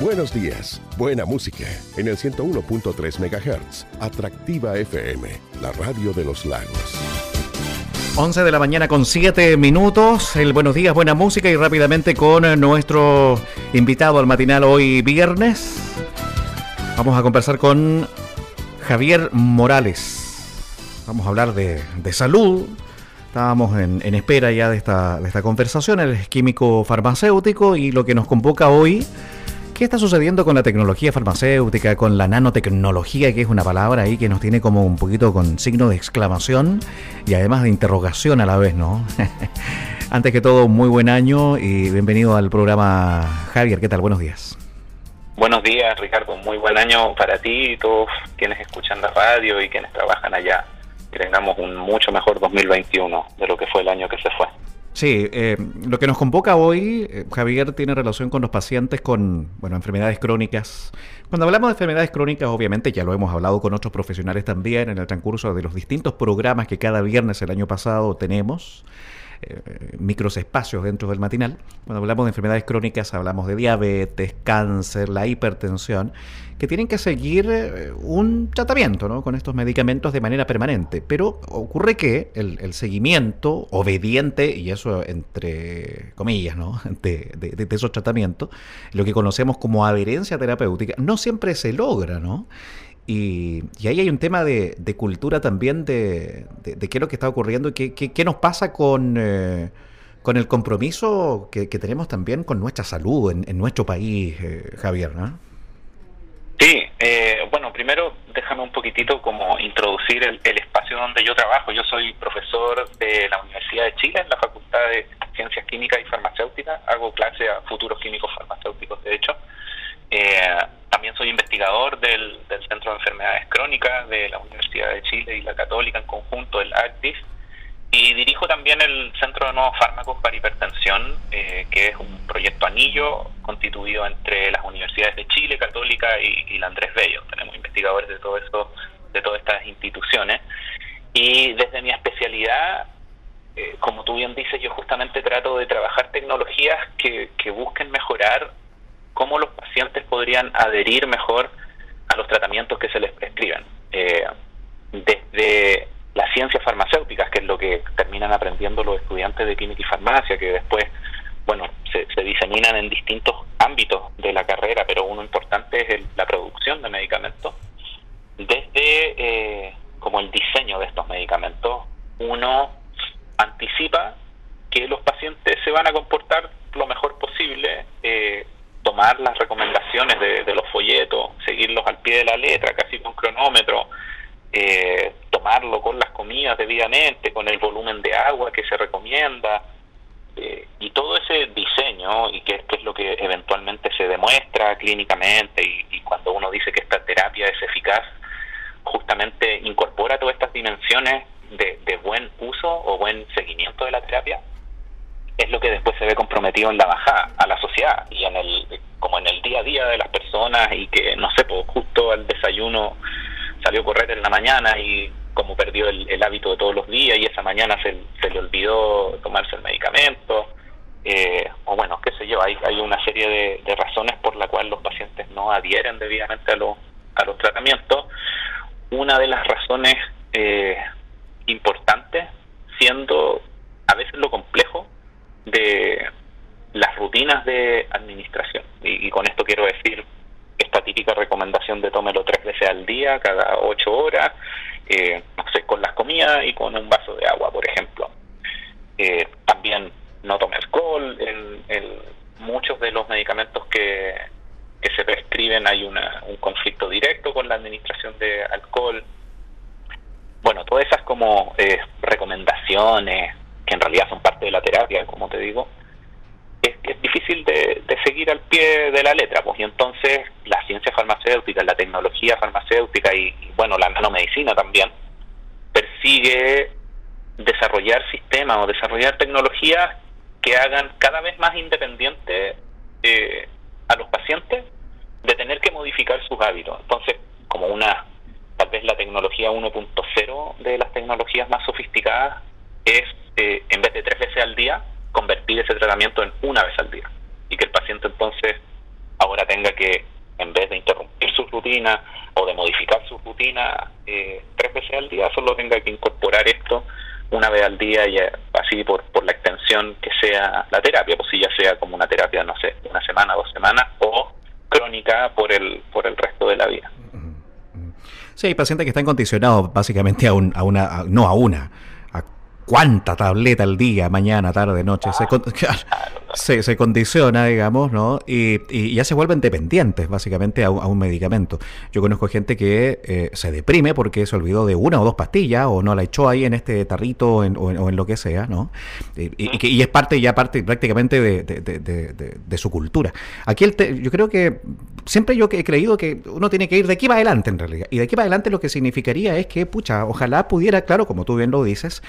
Buenos días, buena música en el 101.3 MHz. Atractiva FM, la radio de los lagos. 11 de la mañana con 7 minutos. El buenos días, buena música y rápidamente con nuestro invitado al matinal hoy viernes. Vamos a conversar con Javier Morales. Vamos a hablar de, salud. Estábamos en, espera ya de esta, de esta conversación. Él es químico farmacéutico y lo que nos convoca hoy ¿Qué está sucediendo con la tecnología farmacéutica, con la nanotecnología, que es una palabra ahí que nos tiene como un poquito con signo de exclamación y además de interrogación a la vez, ¿no? Antes que todo, muy buen año y bienvenido al programa Javier. ¿Qué tal? Buenos días. Buenos días, Ricardo. Muy buen año para ti y todos quienes escuchan la radio y quienes trabajan allá. Que tengamos un mucho mejor 2021 de lo que fue el año que se fue. Sí, eh, lo que nos convoca hoy, eh, Javier, tiene relación con los pacientes con bueno, enfermedades crónicas. Cuando hablamos de enfermedades crónicas, obviamente ya lo hemos hablado con otros profesionales también en el transcurso de los distintos programas que cada viernes el año pasado tenemos. Eh, dentro del matinal. Cuando hablamos de enfermedades crónicas hablamos de diabetes, cáncer, la hipertensión, que tienen que seguir eh, un tratamiento ¿no? con estos medicamentos de manera permanente. Pero ocurre que el, seguimiento obediente, y eso entre comillas, ¿no? de, de, de esos tratamientos, lo que conocemos como adherencia terapéutica, no siempre se logra, ¿no? Y, ahí hay un tema de, cultura también de, qué es lo que está ocurriendo y qué, nos pasa con, eh, con el compromiso que, tenemos también con nuestra salud en, nuestro país, eh, Javier, ¿no? Sí, eh, bueno, primero déjame un poquitito como introducir el, el, espacio donde yo trabajo. Yo soy profesor de la Universidad de Chile en la Facultad de Ciencias Químicas y Farmacéuticas. Hago clase a futuros químicos farmacéuticos, de hecho. Eh, también soy investigador del, Centro de Enfermedades Crónicas de la Universidad de Chile y la Católica en conjunto, el ACTIS, y dirijo también el Centro de Nuevos Fármacos para Hipertensión, eh, que es un proyecto anillo constituido entre las universidades de Chile, Católica y, la Andrés Bello. Tenemos investigadores de todo eso, de todas estas instituciones. Y desde mi especialidad, eh, como tú bien dices, yo justamente trato de trabajar tecnologías que, que busquen mejorar cómo los pacientes podrían adherir mejor a los tratamientos que se les prescriben. Eh, desde las ciencias farmacéuticas, que es lo que terminan aprendiendo los estudiantes de química y farmacia, que después, bueno, se, diseminan en distintos ámbitos de la carrera, pero uno importante es la producción de medicamentos. Desde eh, como el diseño de estos medicamentos, uno anticipa que los pacientes se van a comportar lo mejor posible eh, tomar las recomendaciones de, los folletos, seguirlos al pie de la letra, casi con cronómetro, eh, tomarlo con las comidas debidamente, con el volumen de agua que se recomienda, eh, y todo ese diseño, y que, es lo que eventualmente se demuestra clínicamente, y, cuando uno dice que esta terapia es eficaz, justamente incorpora todas estas dimensiones de buen uso o buen seguimiento de la terapia es lo que después se ve comprometido en la bajada a la sociedad y en el como en el día a día de las personas y que no sé pues justo al desayuno salió a correr en la mañana y como perdió el, hábito de todos los días y esa mañana se, le olvidó tomarse el medicamento eh, o bueno qué sé yo hay, hay una serie de, razones por la cual los pacientes no adhieren debidamente a los a los tratamientos. Una de las razones eh, importantes siendo a veces lo complejo de las rutinas de administración. Y, con esto quiero decir esta típica recomendación de tómelo tres veces al cada ocho horas, eh, no sé, con las comidas y con un vaso de agua, por ejemplo. Eh, también no tome alcohol. En, muchos de los medicamentos que, que se prescriben hay una, un conflicto directo con la administración de alcohol. Bueno, todas esas como eh, recomendaciones, que en realidad son parte de la terapia, como te digo, difícil de, seguir al pie de la letra, pues y entonces la ciencia farmacéutica, la tecnología farmacéutica y, bueno, la nanomedicina también persigue desarrollar sistemas o desarrollar tecnologías que hagan cada vez más independiente eh, a los pacientes de tener que modificar sus hábitos. Entonces, como una, tal vez la tecnología 1.0 de las tecnologías más sofisticadas es eh, en vez de tres veces al día, convertir ese tratamiento en una vez al día. Y que el paciente entonces ahora tenga que, en vez de interrumpir su rutina o de modificar su rutina eh, tres veces al día, solo tenga que incorporar esto una vez al día y eh, así por, por la extensión que sea la terapia, pues si ya sea como una terapia, no sé, una semana, dos semanas, o crónica por el, por el resto de la vida. Sí, hay pacientes que están condicionados básicamente a, un, a una, no a una, cuánta tableta al día, mañana, tarde, noche, se, se, condiciona, digamos, ¿no? Y, y, ya se vuelven dependientes, básicamente, a, un medicamento. Yo conozco gente que eh, se deprime porque se olvidó de una o dos pastillas o no la echó ahí en este tarrito o, en, lo que sea, ¿no? Y, y, es parte, ya parte prácticamente de, su cultura. Aquí el yo creo que siempre yo he creído que uno tiene que ir de aquí para adelante, en realidad. Y de aquí para adelante lo que significaría es que, pucha, ojalá pudiera, claro, como tú bien lo dices,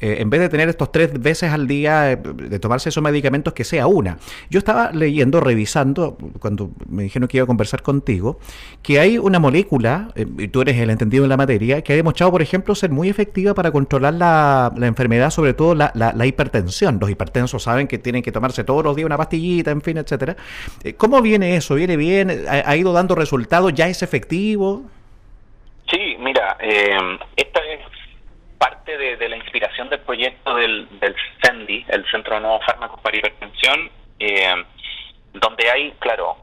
eh, en vez de tener estos tres veces al día, eh, de tomarse esos medicamentos, que sea una. Yo estaba leyendo, revisando, cuando me dijeron que iba a conversar contigo, que hay una molécula, eh, y tú eres el entendido en la materia, que ha demostrado, por ejemplo, ser muy efectiva para controlar la, enfermedad, sobre todo la, la, hipertensión. Los hipertensos saben que tienen que tomarse todos los días una pastillita, en fin, etcétera. ¿Cómo viene eso? ¿Viene bien? ¿Ha, ido dando resultados? ¿Ya es efectivo? Sí, mira, esta es parte de, la inspiración del proyecto del, del CENDI, el Centro de Nuevos Fármacos para Hipertensión, eh, donde hay, claro,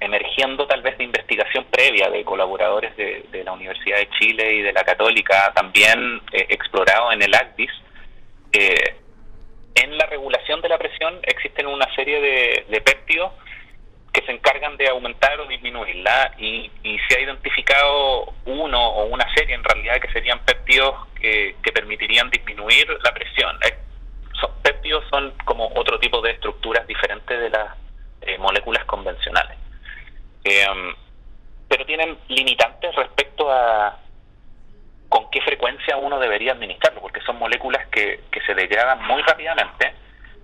emergiendo tal vez de investigación previa de colaboradores de, la Universidad de Chile y de la Católica, también eh, explorado en el ACDIS, eh, en la regulación de la presión existen una serie de, de péptidos que se encargan de aumentar o disminuirla y, y, se ha identificado uno o una serie en realidad que serían péptidos que, permitirían disminuir la presión. Eh, son, péptidos son como otro tipo de estructuras diferentes de las eh, moléculas convencionales. Em, pero tienen limitantes respecto a con qué frecuencia uno debería administrarlo, porque son moléculas que, que se degradan muy rápidamente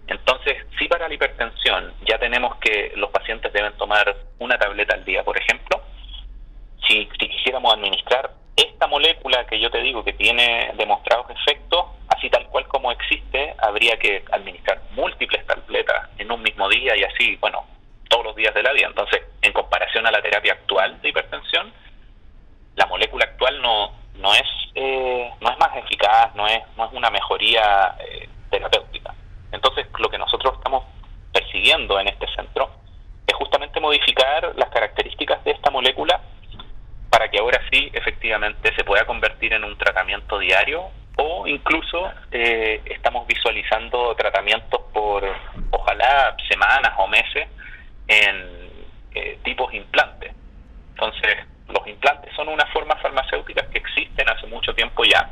entonces, si para la hipertensión ya tenemos que los pacientes deben tomar una tableta al día, por ejemplo, si, quisiéramos administrar esta molécula que yo te digo que tiene demostrados efectos, así tal cual como existe, habría que administrar múltiples tabletas en un mismo día y así, bueno, todos los días de la vida. Entonces, en comparación a la terapia actual de hipertensión, la molécula actual no, no es eh, no es más eficaz, no es no es una mejoría eh, terapéutica. Entonces, lo que nosotros estamos persiguiendo en este centro es justamente modificar las características de esta molécula para que ahora sí efectivamente se pueda convertir en un tratamiento diario o incluso eh, estamos visualizando tratamientos por ojalá semanas o meses en eh, tipos implantes. Entonces, los implantes son una forma farmacéutica que existen hace mucho tiempo ya.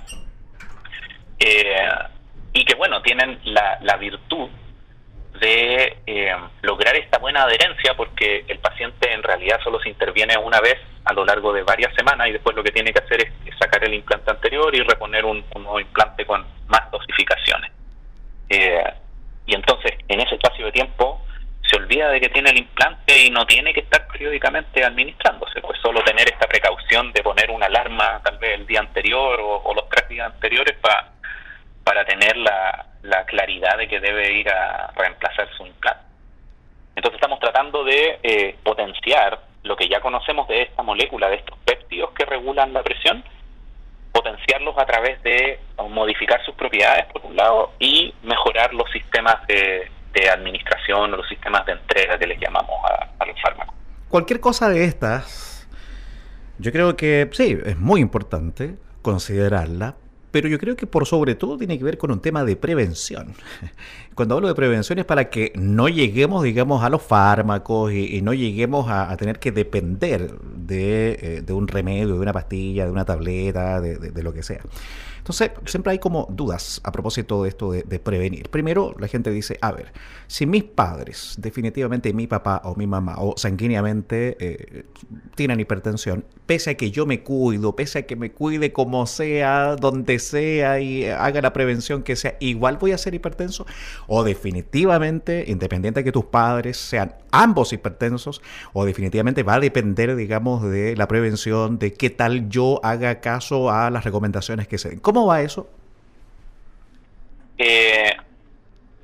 Eh, y que bueno, tienen la, la virtud de eh, lograr esta buena adherencia porque el paciente en realidad solo se interviene una vez a lo largo de varias semanas y después lo que tiene que hacer es, sacar el implante anterior y reponer un, nuevo implante con más dosificaciones. Eh, y entonces en ese espacio de tiempo se olvida de que tiene el implante y no tiene que estar periódicamente administrándose, pues solo tener esta precaución de poner una alarma tal vez el día anterior o los tres días anteriores para para tener la, claridad de que debe ir a reemplazar su implante. Entonces estamos tratando de eh, potenciar lo que ya conocemos de esta molécula, de estos péptidos que regulan la presión, potenciarlos a través de modificar sus propiedades, por un lado, y mejorar los sistemas de, administración o los sistemas de entrega que les llamamos a los fármacos. Cualquier cosa de estas, yo creo que sí, es muy importante considerarla, pero yo creo que por sobre todo tiene que ver con un tema de prevención. Cuando hablo de prevención es para que no lleguemos, digamos, a los fármacos y, no lleguemos a, tener que depender de, eh, de, un remedio, de una pastilla, de una tableta, de lo que sea. Entonces, siempre hay como dudas a propósito de esto de, prevenir. Primero, la gente dice, a ver, si mis padres, definitivamente mi papá o mi mamá, o sanguíneamente eh, tienen hipertensión, pese a que yo me cuido, pese a que me cuide como sea, donde sea y haga la prevención que sea, igual voy a ser hipertenso, o definitivamente, independiente de que tus padres sean ambos hipertensos, o definitivamente va a depender, digamos, de la prevención, de qué tal yo haga caso a las recomendaciones que se den. ¿Cómo va eso? Eh,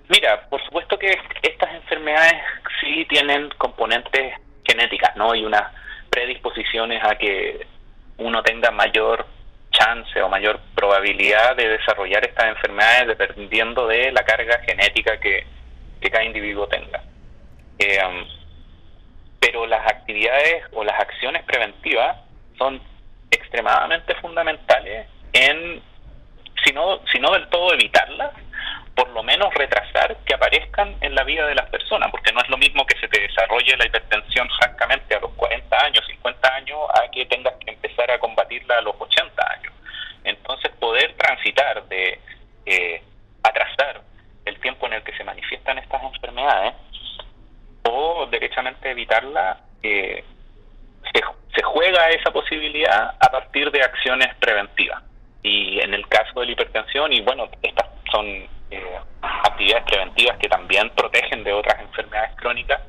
mira, por supuesto que estas enfermedades sí tienen componentes genéticas, ¿no? Y unas predisposiciones a que uno tenga mayor chance o mayor probabilidad de desarrollar estas enfermedades dependiendo de la carga genética que, cada individuo tenga. Eh, um, pero las actividades o las acciones preventivas son extremadamente fundamentales en, si no, si no del todo evitarlas, por lo menos retrasar que aparezcan en la vida de las personas, porque no es lo mismo que se te desarrolle la hipertensión francamente a los 40 años, 50 años, a que tengas que empezar a combatirla a los 80 años. Entonces, poder transitar de eh, atrasar el tiempo en el que se manifiestan estas enfermedades o derechamente evitarla, eh, se, se juega esa posibilidad a partir de acciones preventivas. En el caso de la hipertensión, y bueno, estas son eh, actividades preventivas que también protegen de otras enfermedades crónicas,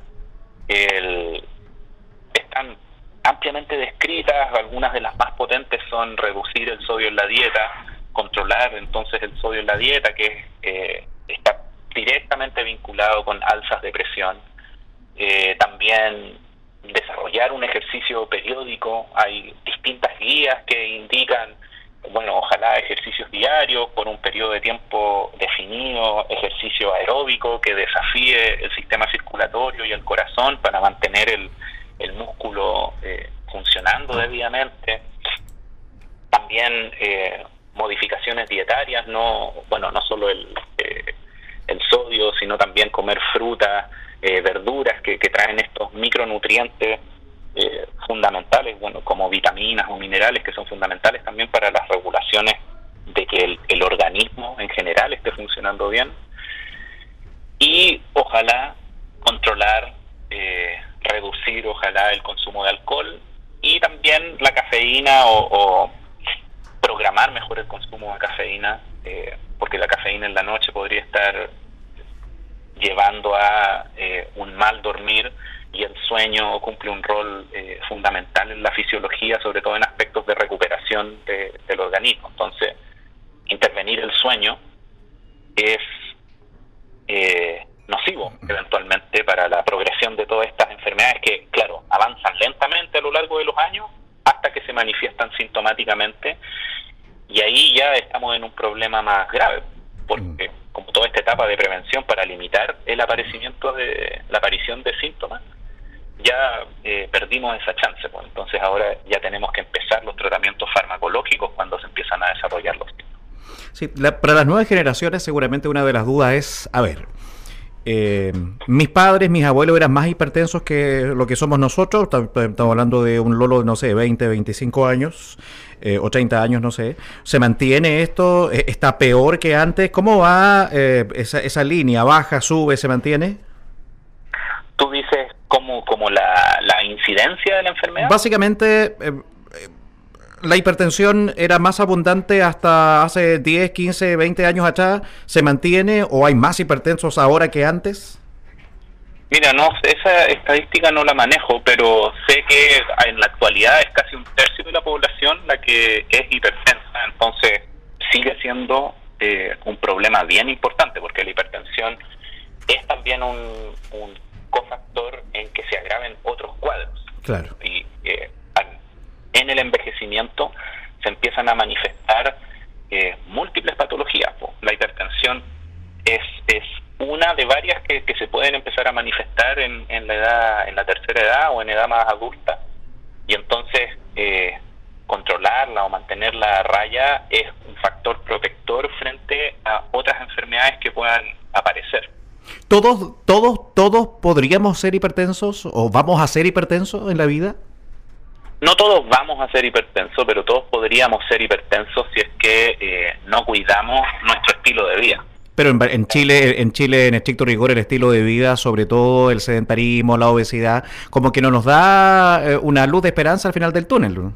están ampliamente descritas, algunas de las más potentes son reducir el sodio en la dieta, controlar entonces el sodio en la dieta, que eh, está directamente vinculado con alzas de presión, eh, también desarrollar un ejercicio periódico, hay distintas guías que indican bueno, ojalá ejercicios diarios por un periodo de tiempo definido, ejercicio aeróbico que desafíe el sistema circulatorio y el corazón para mantener el, el músculo eh, funcionando debidamente. También eh, modificaciones dietarias, no, bueno, no solo el, eh, el sodio, sino también comer frutas, verduras que, que traen estos micronutrientes eh, fundamentales, bueno, como vitaminas o minerales que son fundamentales también para las regulaciones de que el, organismo en general esté funcionando bien. Y ojalá controlar, eh, reducir ojalá el consumo de alcohol y también la cafeína o, programar mejor el consumo de cafeína eh, porque la cafeína en la noche podría estar llevando a un mal dormir y el sueño cumple un rol eh, fundamental en la fisiología, sobre todo en aspectos de recuperación del organismo. Entonces, intervenir el sueño es eh, nocivo eventualmente para la progresión de todas estas enfermedades que, claro, avanzan lentamente a lo largo de los años hasta que se manifiestan sintomáticamente y ahí ya estamos en un problema más grave, porque mm. como toda esta etapa de prevención para limitar el aparecimiento de la aparición de síntomas, ya eh, perdimos esa chance. Pues. Entonces ahora ya tenemos que empezar los tratamientos farmacológicos cuando se empiezan a desarrollar los Sí, para las nuevas generaciones seguramente una de las dudas es, a ver, eh, mis padres, mis abuelos eran más hipertensos que lo que somos nosotros, estamos hablando de un Lolo, no sé, 20, 25 años, eh, o 30 años, no sé. ¿Se mantiene esto? ¿Está peor que antes? ¿Cómo va esa, esa línea? ¿Baja, sube, se mantiene? Tú dices como, como la, la incidencia de la enfermedad. Básicamente, eh, eh, la hipertensión era más abundante hasta hace 10, 15, 20 años atrás. ¿Se mantiene o hay más hipertensos ahora que antes? Mira, no, esa estadística no la manejo, pero sé que en la actualidad es casi un tercio de la población la que es hipertensa. Entonces, sigue siendo eh, un problema bien importante, porque la hipertensión es también un, un cofactor en que se agraven otros cuadros. Claro. Y eh, en el envejecimiento se empiezan a manifestar eh, múltiples patologías. La hipertensión es, es una de varias que, que, se pueden empezar a manifestar en, en, la edad, en la tercera edad o en edad más adulta. Y entonces eh, controlarla o mantenerla a raya es un factor protector frente a otras enfermedades que puedan aparecer. ¿Todos, todos, todos podríamos ser hipertensos o vamos a ser hipertensos en la vida? No todos vamos a ser hipertensos, pero todos podríamos ser hipertensos si es que eh, no cuidamos nuestro estilo de vida. Pero en, Chile, en Chile, en estricto rigor, el estilo de vida, sobre todo el sedentarismo, la obesidad, como que no nos da eh, una luz de esperanza al final del túnel. No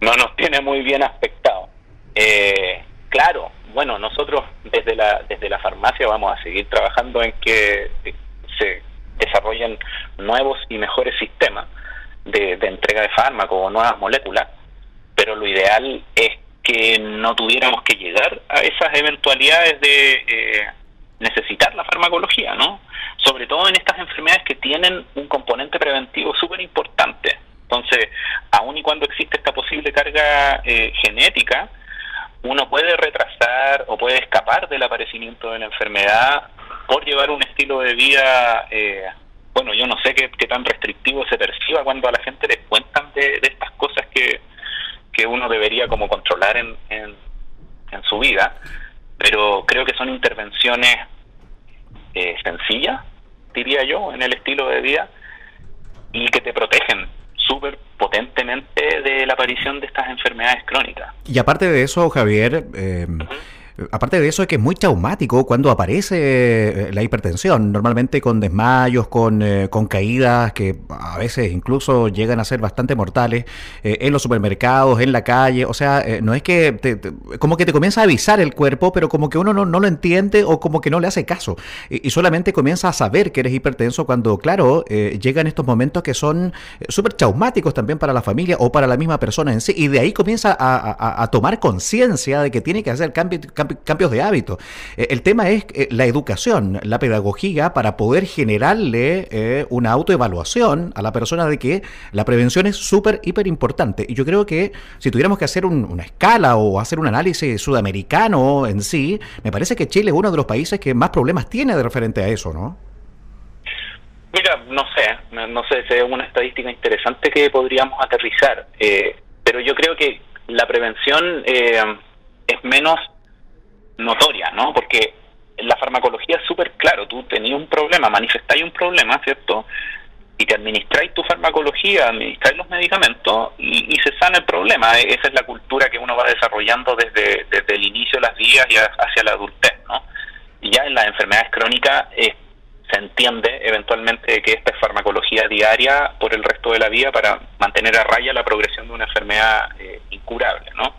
nos tiene muy bien aspectado. Eh, claro, bueno, nosotros desde la, desde la farmacia vamos a seguir trabajando en que se desarrollen nuevos y mejores sistemas de, entrega de fármacos o nuevas moléculas, pero lo ideal es que no tuviéramos que llegar a esas eventualidades de, eh, necesitar la farmacología, ¿no? Sobre todo en estas enfermedades que tienen un componente preventivo súper importante. Entonces, aun y cuando existe esta posible carga eh, genética, uno puede retrasar o puede escapar del aparecimiento de la enfermedad por llevar un estilo de vida, eh, bueno, yo no sé qué, tan restrictivo se perciba cuando a la gente les cuentan de, estas cosas que, que uno debería como controlar en, en, su vida, pero creo que son intervenciones eh, sencillas, diría yo, en el estilo de vida y que te protegen súper potentemente de la aparición de estas enfermedades crónicas. Y aparte de eso, Javier, eh, Aparte de eso, es que es muy traumático cuando aparece eh, la hipertensión, normalmente con desmayos, con, eh, con caídas que a veces incluso llegan a ser bastante mortales eh, en los supermercados, en la calle. O sea, no es que te, como que te comienza a avisar el cuerpo, pero como que uno no, no lo entiende o como que no le hace caso. Y, solamente comienza a saber que eres hipertenso cuando, claro, llegan estos momentos que son súper traumáticos también para la familia o para la misma persona en sí. Y de ahí comienza a, a, tomar conciencia de que tiene que hacer cambio cambios de hábito. Eh, el tema es eh, la educación, la pedagogía para poder generarle eh, una autoevaluación a la persona de que la prevención es súper, hiper importante. Y yo creo que si tuviéramos que hacer una escala o hacer un análisis sudamericano en sí, me parece que Chile es uno de los países que más problemas tiene de referente a eso, ¿no? Mira, no sé, no sé, es una estadística interesante que podríamos aterrizar, pero yo creo que la prevención es menos notoria, ¿no? Porque la farmacología es súper claro, tú tenías un problema, manifestáis un problema, ¿cierto? Y te administráis tu farmacología, administráis los medicamentos y, se sana el problema. E, esa es la cultura que uno va desarrollando desde, desde el inicio de las vías y hacia la adultez, ¿no? Y ya en las enfermedades crónicas eh, se entiende eventualmente que esta es farmacología diaria por el resto de la vida para mantener a raya la progresión de una enfermedad eh, incurable, ¿no?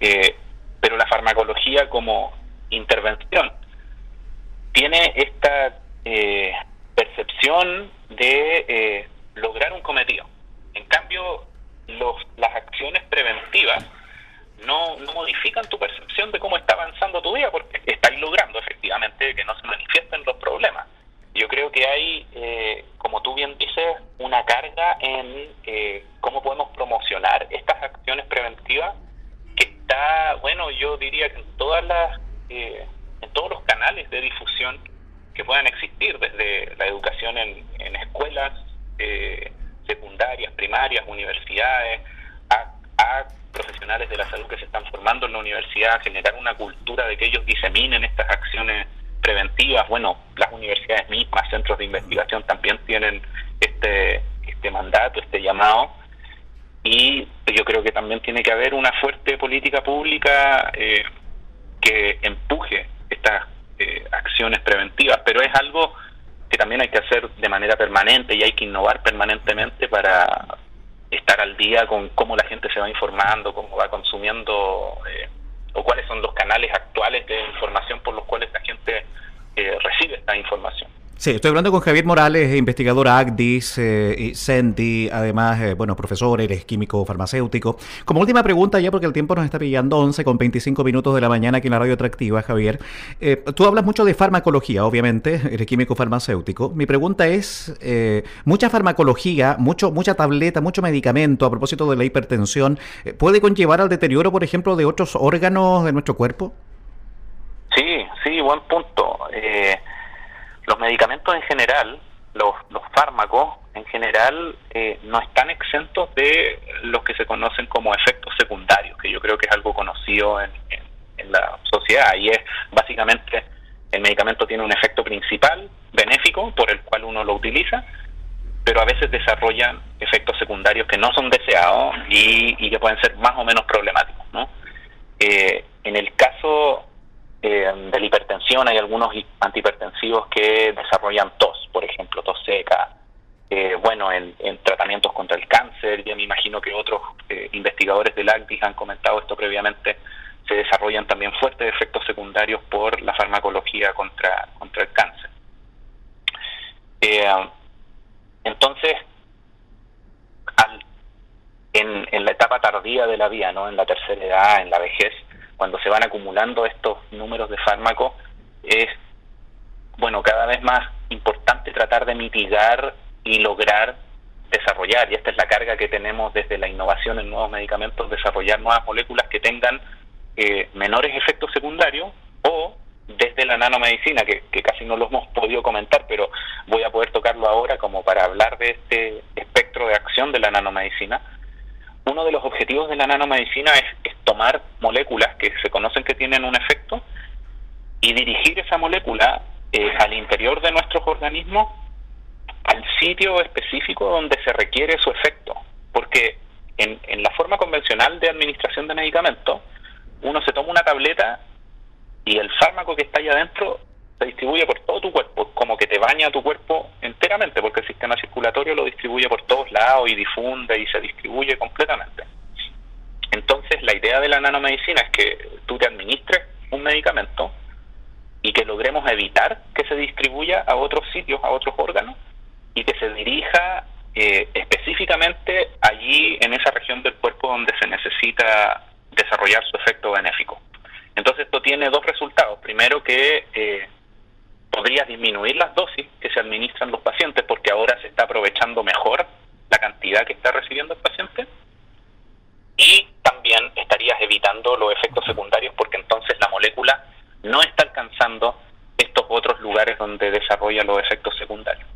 Eh, pero la farmacología como intervención tiene esta eh, percepción de eh, lograr un cometido. En cambio, los, las acciones preventivas no, modifican tu percepción de cómo está avanzando tu vida, porque estáis logrando efectivamente que no se manifiesten los problemas. Yo creo que hay, eh, como tú bien dices, una carga en cómo podemos promocionar estas acciones preventivas bueno, yo diría que en todas las, eh, en todos los canales de difusión que puedan existir, desde la educación en, escuelas eh, secundarias, primarias, universidades, a, profesionales de la salud que se están formando en la universidad, generar una cultura de que ellos diseminen estas acciones preventivas. Bueno, las universidades mismas, centros de investigación también tienen este, este mandato, este llamado y yo creo que también tiene que haber una fuerte política pública eh, que empuje estas eh, acciones preventivas, pero es algo que también hay que hacer de manera permanente y hay que innovar permanentemente para estar al día con cómo la gente se va informando, cómo va consumiendo eh, o cuáles son los canales actuales de información por los cuales la gente recibe esta información. Sí, estoy hablando con Javier Morales, investigador ACDIS eh, CENTI, además, eh, bueno, profesor, eres químico farmacéutico. Como última pregunta, ya porque el tiempo nos está pillando 11 con 25 minutos de la mañana aquí en la radio atractiva, Javier. Eh, tú hablas mucho de farmacología, obviamente, eres químico farmacéutico. Mi pregunta es, ¿mucha farmacología, mucho, mucha tableta, mucho medicamento a propósito de la hipertensión, puede conllevar al deterioro, por ejemplo, de otros órganos de nuestro cuerpo? Sí, sí, buen punto. Eh, los medicamentos en general, los, los fármacos en general, eh, no están exentos de los que se conocen como efectos secundarios, que yo creo que es algo conocido en, en, la sociedad, y es básicamente el medicamento tiene un efecto principal, benéfico, por el cual uno lo utiliza, pero a veces desarrollan efectos secundarios que no son deseados y, y que pueden ser más o menos problemáticos. ¿no? Eh, en el caso eh, de la hipertensión hay algunos antihipertensivos que desarrollan tos, por ejemplo, tos seca. Eh, bueno, en, tratamientos contra el cáncer, ya me imagino que otros eh, investigadores del ACDIS han comentado esto previamente, se desarrollan también fuertes efectos secundarios por la farmacología contra, contra el cáncer. entonces, en, en la etapa tardía de la vida, ¿no? en la tercera edad, en la vejez, cuando se van acumulando estos números de fármacos, es bueno, cada vez más importante tratar de mitigar y lograr desarrollar, y esta es la carga que tenemos desde la innovación en nuevos medicamentos, desarrollar nuevas moléculas que tengan eh, menores efectos secundarios o desde la nanomedicina, que, que, casi no lo hemos podido comentar, pero voy a poder tocarlo ahora como para hablar de este espectro de acción de la nanomedicina. Uno de los objetivos de la nanomedicina es, tomar moléculas que se conocen que tienen un efecto y dirigir esa molécula eh, al interior de nuestros organismos al sitio específico donde se requiere su efecto. Porque en, en la forma convencional de administración de medicamentos, uno se toma una tableta y el fármaco que está ahí adentro se distribuye por todo tu cuerpo, como que te baña tu cuerpo enteramente, porque el sistema circulatorio lo distribuye por todos lados y difunde y se distribuye completamente. Entonces, la idea de la nanomedicina es que tú te administres un medicamento y que logremos evitar que se distribuya a otros sitios, a otros órganos, y que se dirija eh, específicamente allí en esa región del cuerpo donde se necesita desarrollar su efecto benéfico. Entonces esto tiene dos resultados. Primero que eh, podría disminuir las dosis que se administran los pacientes porque ahora se está aprovechando mejor la cantidad que está recibiendo el paciente y también estarías evitando los efectos secundarios porque entonces la molécula no está alcanzando estos otros lugares donde desarrolla los efectos secundarios.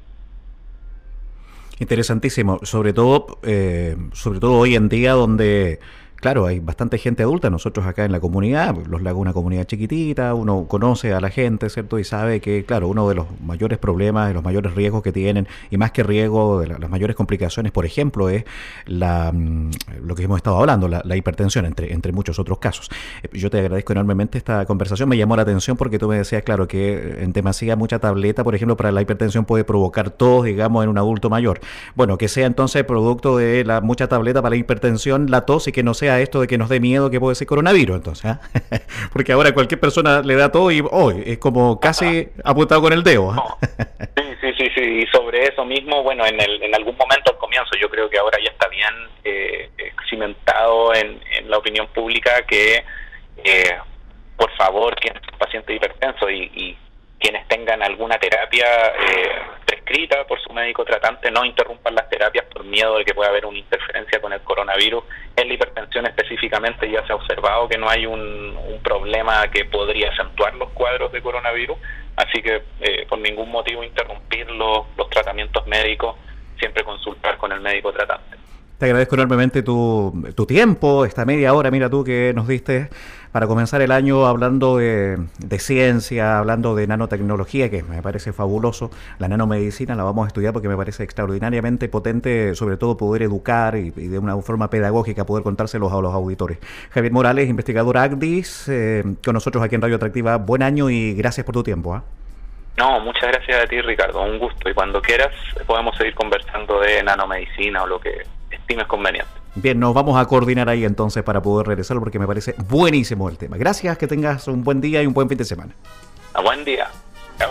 Interesantísimo, sobre todo, eh, sobre todo hoy en día donde Claro, hay bastante gente adulta, nosotros acá en la comunidad, Los Lagos una comunidad chiquitita, uno conoce a la gente, ¿cierto? Y sabe que, claro, uno de los mayores problemas, de los mayores riesgos que tienen, y más que riesgo, de las mayores complicaciones, por ejemplo, es la, mm, lo que hemos estado hablando, la, hipertensión, entre, entre muchos otros casos. Eh, yo te agradezco enormemente esta conversación, me llamó la atención porque tú me decías, claro, que en demasía mucha tableta, por ejemplo, para la hipertensión puede provocar tos, digamos, en un adulto mayor. Bueno, que sea entonces producto de la mucha tableta para la hipertensión, la tos y que no sea esto de que nos dé miedo que puede ser coronavirus, entonces, ¿ah? porque ahora cualquier persona le da todo y hoy es como casi apuntado con el dedo. ¿ah? Sí, sí, sí, y sobre eso mismo, bueno, en, el, en algún momento al comienzo, yo creo que ahora ya está bien eh, cimentado en, la opinión pública que, eh, por favor, quien es paciente hipertenso y, y quienes tengan alguna terapia eh, por su médico tratante no interrumpan las terapias por miedo de que pueda haber una interferencia con el coronavirus. En la hipertensión específicamente ya se ha observado que no hay un, problema que podría acentuar los cuadros de coronavirus, así que eh, por ningún motivo interrumpir los, los tratamientos médicos, siempre consultar con el médico tratante. Te agradezco enormemente tu, tu, tiempo, esta media hora, mira tú, que nos diste para comenzar el año hablando de, ciencia, hablando de nanotecnología, que me parece fabuloso. La nanomedicina la vamos a estudiar porque me parece extraordinariamente potente, sobre todo poder educar y, de una forma pedagógica poder contárselos a los auditores. Javier Morales, investigador ACDIS, eh, con nosotros aquí en Radio Atractiva. Buen año y gracias por tu tiempo. ¿ah? No, muchas gracias a ti, Ricardo. Un gusto. Y cuando quieras, podemos seguir conversando de nanomedicina o lo que estimes conveniente. Bien, nos vamos a coordinar ahí entonces para poder regresar porque me parece buenísimo el tema. Gracias, que tengas un buen día y un buen fin de semana. A buen día. Chao.